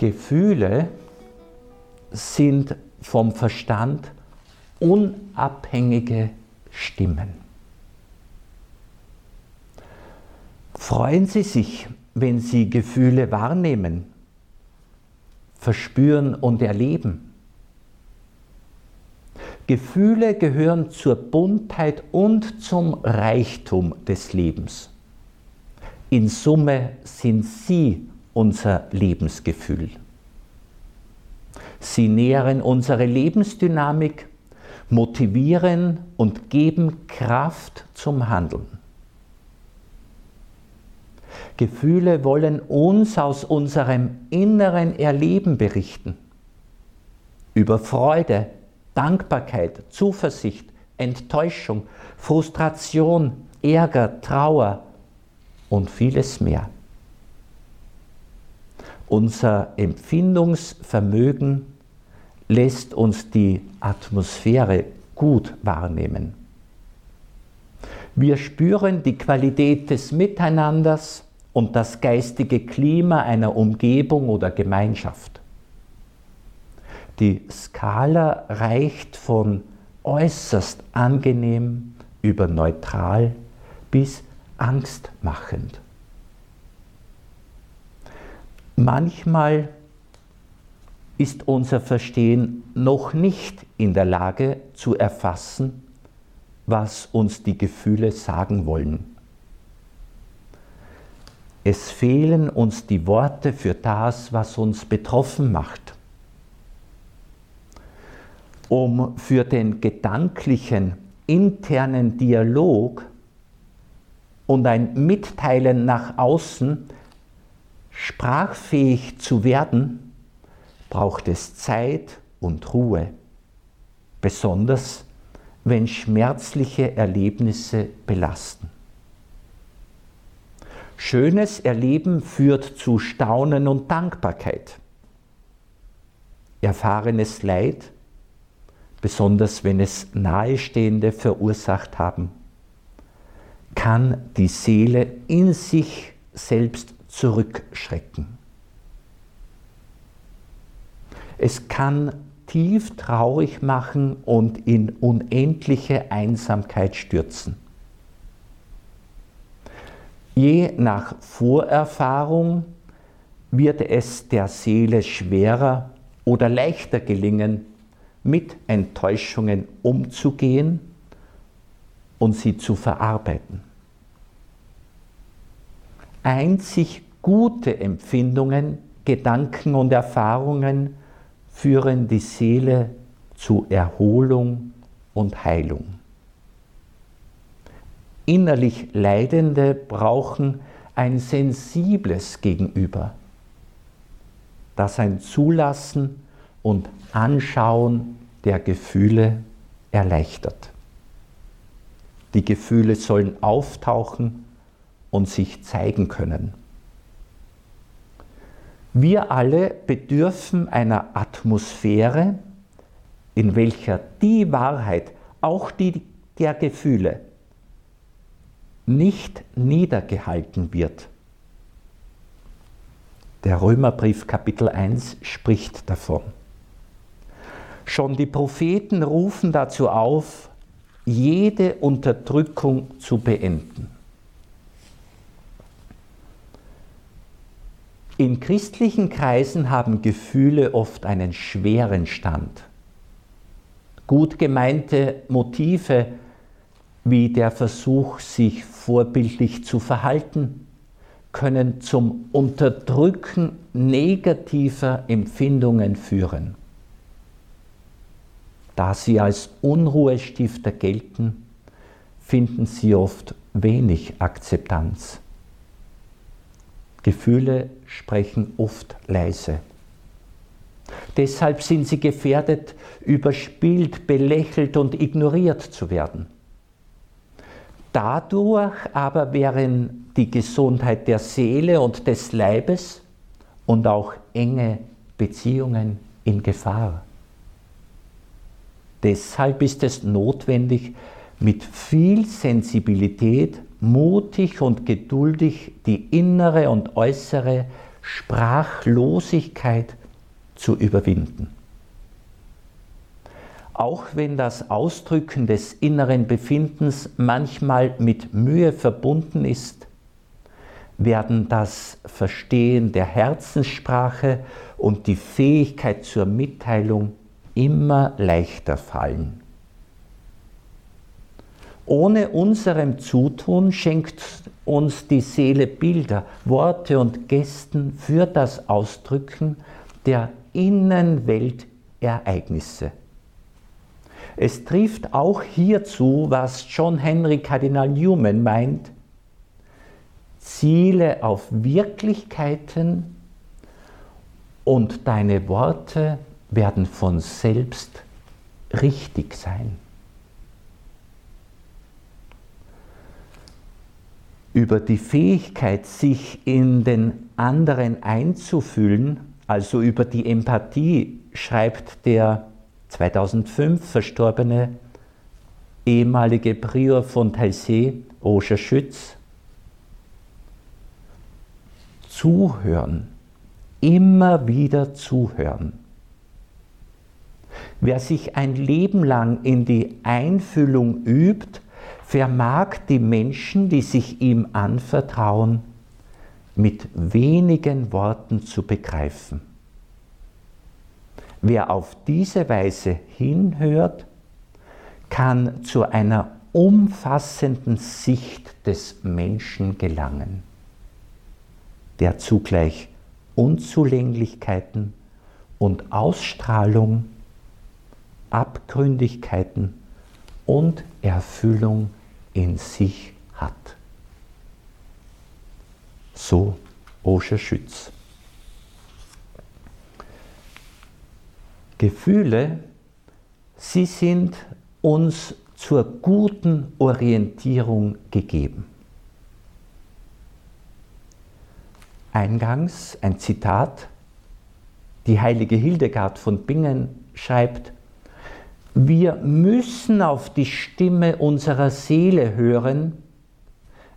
Gefühle sind vom Verstand unabhängige Stimmen. Freuen Sie sich, wenn Sie Gefühle wahrnehmen, verspüren und erleben. Gefühle gehören zur Buntheit und zum Reichtum des Lebens. In Summe sind sie unser Lebensgefühl. Sie nähren unsere Lebensdynamik, motivieren und geben Kraft zum Handeln. Gefühle wollen uns aus unserem inneren Erleben berichten. Über Freude, Dankbarkeit, Zuversicht, Enttäuschung, Frustration, Ärger, Trauer und vieles mehr. Unser Empfindungsvermögen lässt uns die Atmosphäre gut wahrnehmen. Wir spüren die Qualität des Miteinanders und das geistige Klima einer Umgebung oder Gemeinschaft. Die Skala reicht von äußerst angenehm über neutral bis angstmachend. Manchmal ist unser Verstehen noch nicht in der Lage zu erfassen, was uns die Gefühle sagen wollen. Es fehlen uns die Worte für das, was uns betroffen macht. Um für den gedanklichen internen Dialog und ein Mitteilen nach außen sprachfähig zu werden, braucht es Zeit und Ruhe, besonders wenn schmerzliche Erlebnisse belasten. Schönes Erleben führt zu Staunen und Dankbarkeit. Erfahrenes Leid, besonders wenn es Nahestehende verursacht haben, kann die Seele in sich selbst zurückschrecken. Es kann tief traurig machen und in unendliche Einsamkeit stürzen. Je nach Vorerfahrung wird es der Seele schwerer oder leichter gelingen, mit Enttäuschungen umzugehen und sie zu verarbeiten. Einzig gute Empfindungen, Gedanken und Erfahrungen führen die Seele zu Erholung und Heilung. Innerlich Leidende brauchen ein sensibles Gegenüber, das ein Zulassen und Anschauen der Gefühle erleichtert. Die Gefühle sollen auftauchen und sich zeigen können. Wir alle bedürfen einer Atmosphäre, in welcher die Wahrheit, auch die der Gefühle, nicht niedergehalten wird. Der Römerbrief Kapitel 1 spricht davon. Schon die Propheten rufen dazu auf, jede Unterdrückung zu beenden. In christlichen Kreisen haben Gefühle oft einen schweren Stand. Gut gemeinte Motive wie der Versuch, sich vorbildlich zu verhalten, können zum Unterdrücken negativer Empfindungen führen. Da sie als Unruhestifter gelten, finden sie oft wenig Akzeptanz. Gefühle sprechen oft leise. Deshalb sind sie gefährdet, überspielt, belächelt und ignoriert zu werden. Dadurch aber wären die Gesundheit der Seele und des Leibes und auch enge Beziehungen in Gefahr. Deshalb ist es notwendig, mit viel Sensibilität mutig und geduldig die innere und äußere Sprachlosigkeit zu überwinden. Auch wenn das Ausdrücken des inneren Befindens manchmal mit Mühe verbunden ist, werden das Verstehen der Herzenssprache und die Fähigkeit zur Mitteilung immer leichter fallen. Ohne unserem Zutun schenkt uns die Seele Bilder, Worte und Gesten für das Ausdrücken der Innenweltereignisse. Es trifft auch hierzu, was John Henry Kardinal Newman meint, Ziele auf Wirklichkeiten und deine Worte werden von selbst richtig sein. Über die Fähigkeit, sich in den anderen einzufühlen, also über die Empathie, schreibt der 2005 verstorbene ehemalige Prior von Taizé, Roger Schütz, zuhören, immer wieder zuhören. Wer sich ein Leben lang in die Einfühlung übt, vermag die Menschen, die sich ihm anvertrauen, mit wenigen Worten zu begreifen. Wer auf diese Weise hinhört, kann zu einer umfassenden Sicht des Menschen gelangen der zugleich Unzulänglichkeiten und Ausstrahlung, Abgründigkeiten und Erfüllung in sich hat. So Oscher Schütz. Gefühle, sie sind uns zur guten Orientierung gegeben. eingangs ein Zitat. Die heilige Hildegard von Bingen schreibt, wir müssen auf die Stimme unserer Seele hören,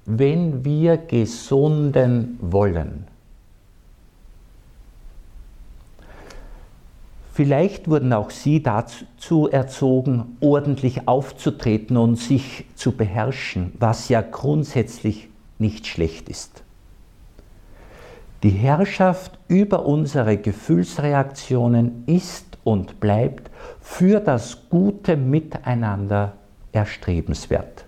wenn wir gesunden wollen. Vielleicht wurden auch Sie dazu erzogen, ordentlich aufzutreten und sich zu beherrschen, was ja grundsätzlich nicht schlecht ist. Die Herrschaft über unsere Gefühlsreaktionen ist und bleibt für das gute Miteinander erstrebenswert.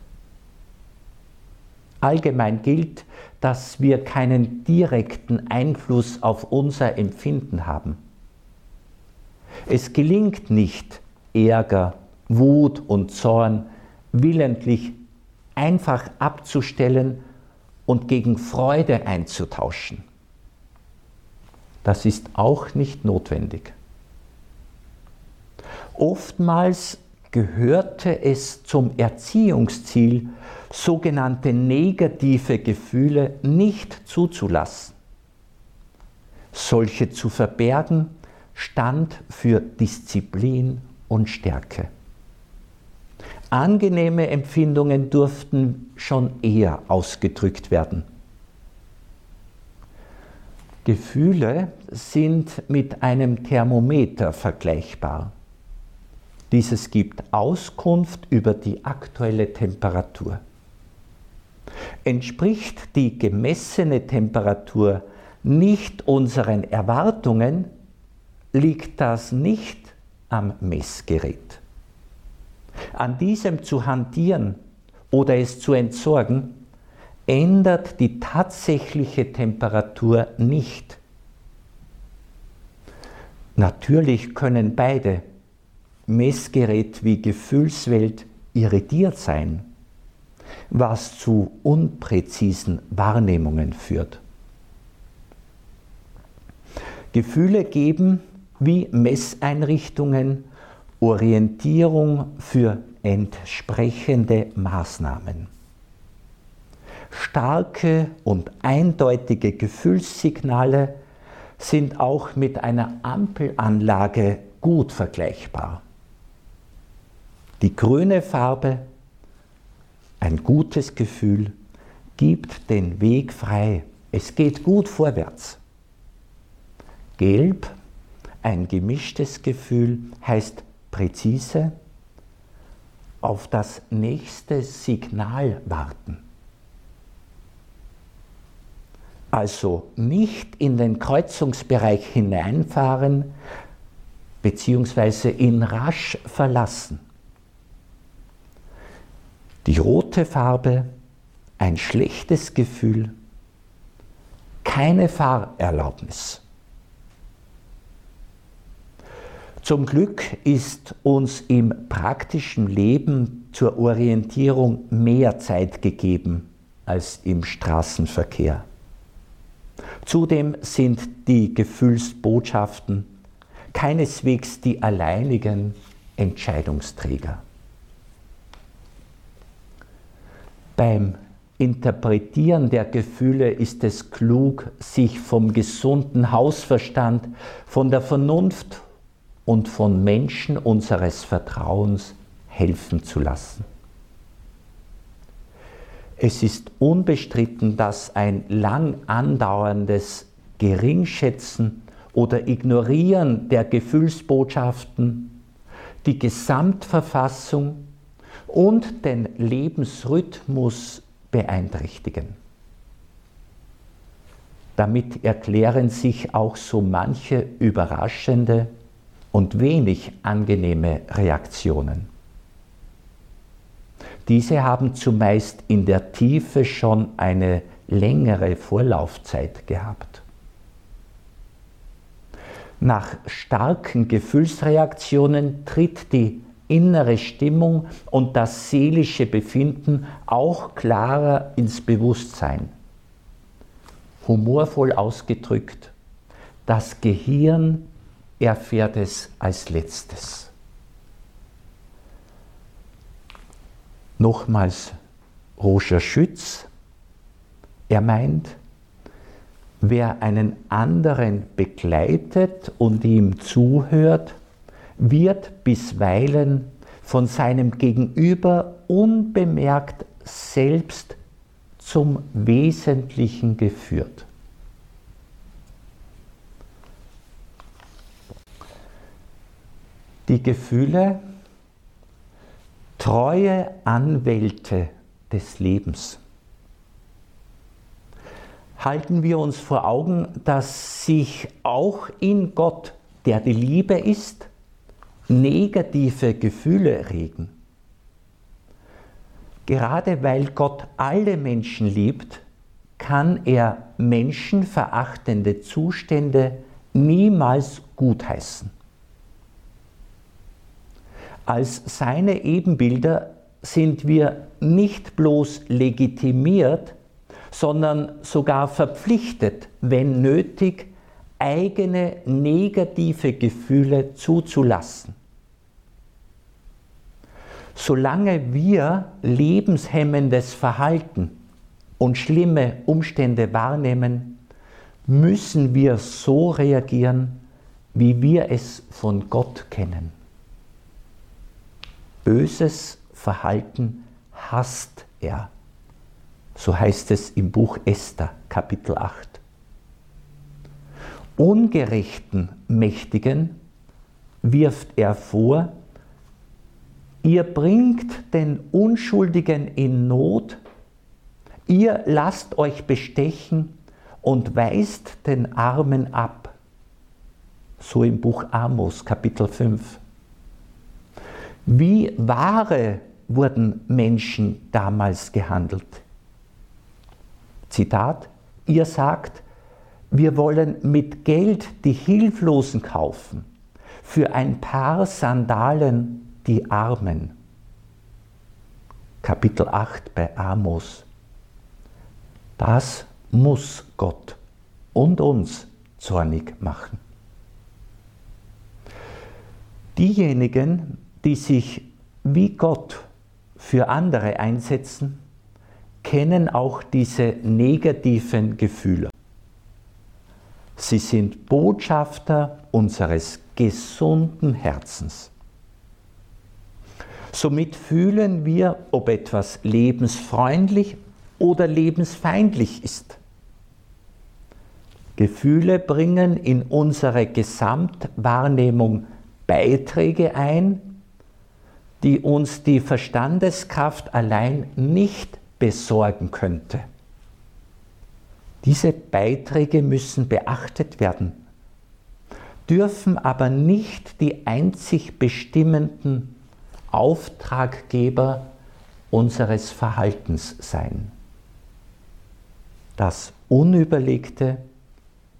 Allgemein gilt, dass wir keinen direkten Einfluss auf unser Empfinden haben. Es gelingt nicht, Ärger, Wut und Zorn willentlich einfach abzustellen und gegen Freude einzutauschen. Das ist auch nicht notwendig. Oftmals gehörte es zum Erziehungsziel, sogenannte negative Gefühle nicht zuzulassen. Solche zu verbergen stand für Disziplin und Stärke. Angenehme Empfindungen durften schon eher ausgedrückt werden. Gefühle sind mit einem Thermometer vergleichbar. Dieses gibt Auskunft über die aktuelle Temperatur. Entspricht die gemessene Temperatur nicht unseren Erwartungen, liegt das nicht am Messgerät. An diesem zu hantieren oder es zu entsorgen, ändert die tatsächliche Temperatur nicht. Natürlich können beide, Messgerät wie Gefühlswelt, irritiert sein, was zu unpräzisen Wahrnehmungen führt. Gefühle geben wie Messeinrichtungen Orientierung für entsprechende Maßnahmen. Starke und eindeutige Gefühlssignale sind auch mit einer Ampelanlage gut vergleichbar. Die grüne Farbe, ein gutes Gefühl, gibt den Weg frei. Es geht gut vorwärts. Gelb, ein gemischtes Gefühl, heißt präzise auf das nächste Signal warten. Also nicht in den Kreuzungsbereich hineinfahren bzw. ihn rasch verlassen. Die rote Farbe, ein schlechtes Gefühl, keine Fahrerlaubnis. Zum Glück ist uns im praktischen Leben zur Orientierung mehr Zeit gegeben als im Straßenverkehr. Zudem sind die Gefühlsbotschaften keineswegs die alleinigen Entscheidungsträger. Beim Interpretieren der Gefühle ist es klug, sich vom gesunden Hausverstand, von der Vernunft und von Menschen unseres Vertrauens helfen zu lassen. Es ist unbestritten, dass ein lang andauerndes Geringschätzen oder Ignorieren der Gefühlsbotschaften die Gesamtverfassung und den Lebensrhythmus beeinträchtigen. Damit erklären sich auch so manche überraschende und wenig angenehme Reaktionen. Diese haben zumeist in der Tiefe schon eine längere Vorlaufzeit gehabt. Nach starken Gefühlsreaktionen tritt die innere Stimmung und das seelische Befinden auch klarer ins Bewusstsein. Humorvoll ausgedrückt, das Gehirn erfährt es als letztes. Nochmals Roger Schütz, er meint, wer einen anderen begleitet und ihm zuhört, wird bisweilen von seinem Gegenüber unbemerkt selbst zum Wesentlichen geführt. die Gefühle treue Anwälte des Lebens. Halten wir uns vor Augen, dass sich auch in Gott, der die Liebe ist, negative Gefühle regen. Gerade weil Gott alle Menschen liebt, kann er menschenverachtende Zustände niemals gutheißen. Als seine Ebenbilder sind wir nicht bloß legitimiert, sondern sogar verpflichtet, wenn nötig, eigene negative Gefühle zuzulassen. Solange wir lebenshemmendes Verhalten und schlimme Umstände wahrnehmen, müssen wir so reagieren, wie wir es von Gott kennen. Böses Verhalten hasst er. So heißt es im Buch Esther, Kapitel 8. Ungerechten Mächtigen wirft er vor, ihr bringt den Unschuldigen in Not, ihr lasst euch bestechen und weist den Armen ab. So im Buch Amos, Kapitel 5. Wie Ware wurden Menschen damals gehandelt. Zitat, ihr sagt, wir wollen mit Geld die Hilflosen kaufen, für ein paar Sandalen die Armen. Kapitel 8 bei Amos. Das muss Gott und uns zornig machen. Diejenigen, die sich wie Gott für andere einsetzen, kennen auch diese negativen Gefühle. Sie sind Botschafter unseres gesunden Herzens. Somit fühlen wir, ob etwas lebensfreundlich oder lebensfeindlich ist. Gefühle bringen in unsere Gesamtwahrnehmung Beiträge ein, die uns die Verstandeskraft allein nicht besorgen könnte. Diese Beiträge müssen beachtet werden, dürfen aber nicht die einzig bestimmenden Auftraggeber unseres Verhaltens sein. Das unüberlegte,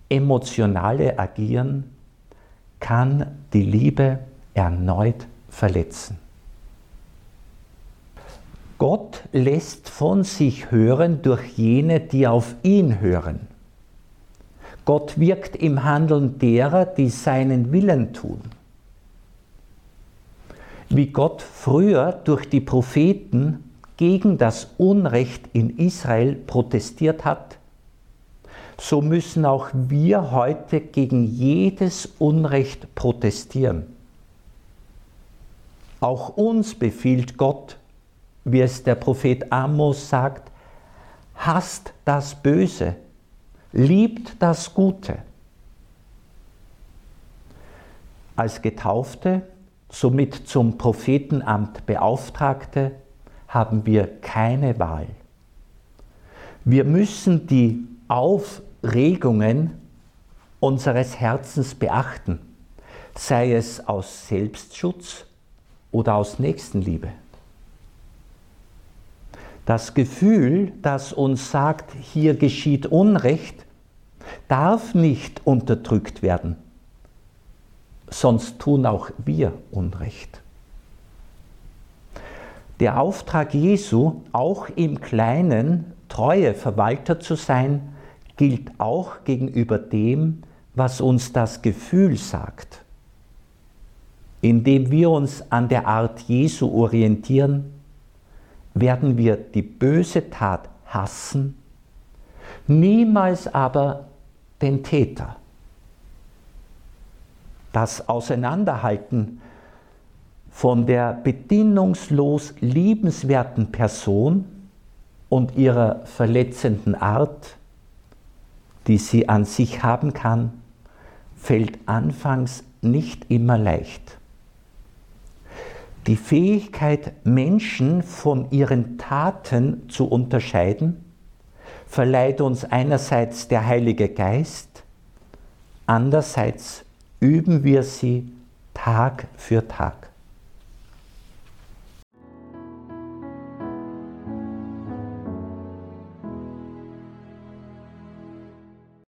emotionale Agieren kann die Liebe erneut verletzen. Gott lässt von sich hören durch jene, die auf ihn hören. Gott wirkt im Handeln derer, die seinen Willen tun. Wie Gott früher durch die Propheten gegen das Unrecht in Israel protestiert hat, so müssen auch wir heute gegen jedes Unrecht protestieren. Auch uns befiehlt Gott, wie es der Prophet Amos sagt, hasst das Böse, liebt das Gute. Als Getaufte, somit zum Prophetenamt Beauftragte, haben wir keine Wahl. Wir müssen die Aufregungen unseres Herzens beachten, sei es aus Selbstschutz oder aus Nächstenliebe. Das Gefühl, das uns sagt, hier geschieht Unrecht, darf nicht unterdrückt werden, sonst tun auch wir Unrecht. Der Auftrag Jesu, auch im Kleinen treue Verwalter zu sein, gilt auch gegenüber dem, was uns das Gefühl sagt. Indem wir uns an der Art Jesu orientieren, werden wir die böse Tat hassen, niemals aber den Täter. Das Auseinanderhalten von der bedingungslos liebenswerten Person und ihrer verletzenden Art, die sie an sich haben kann, fällt anfangs nicht immer leicht. Die Fähigkeit, Menschen von ihren Taten zu unterscheiden, verleiht uns einerseits der Heilige Geist, andererseits üben wir sie Tag für Tag.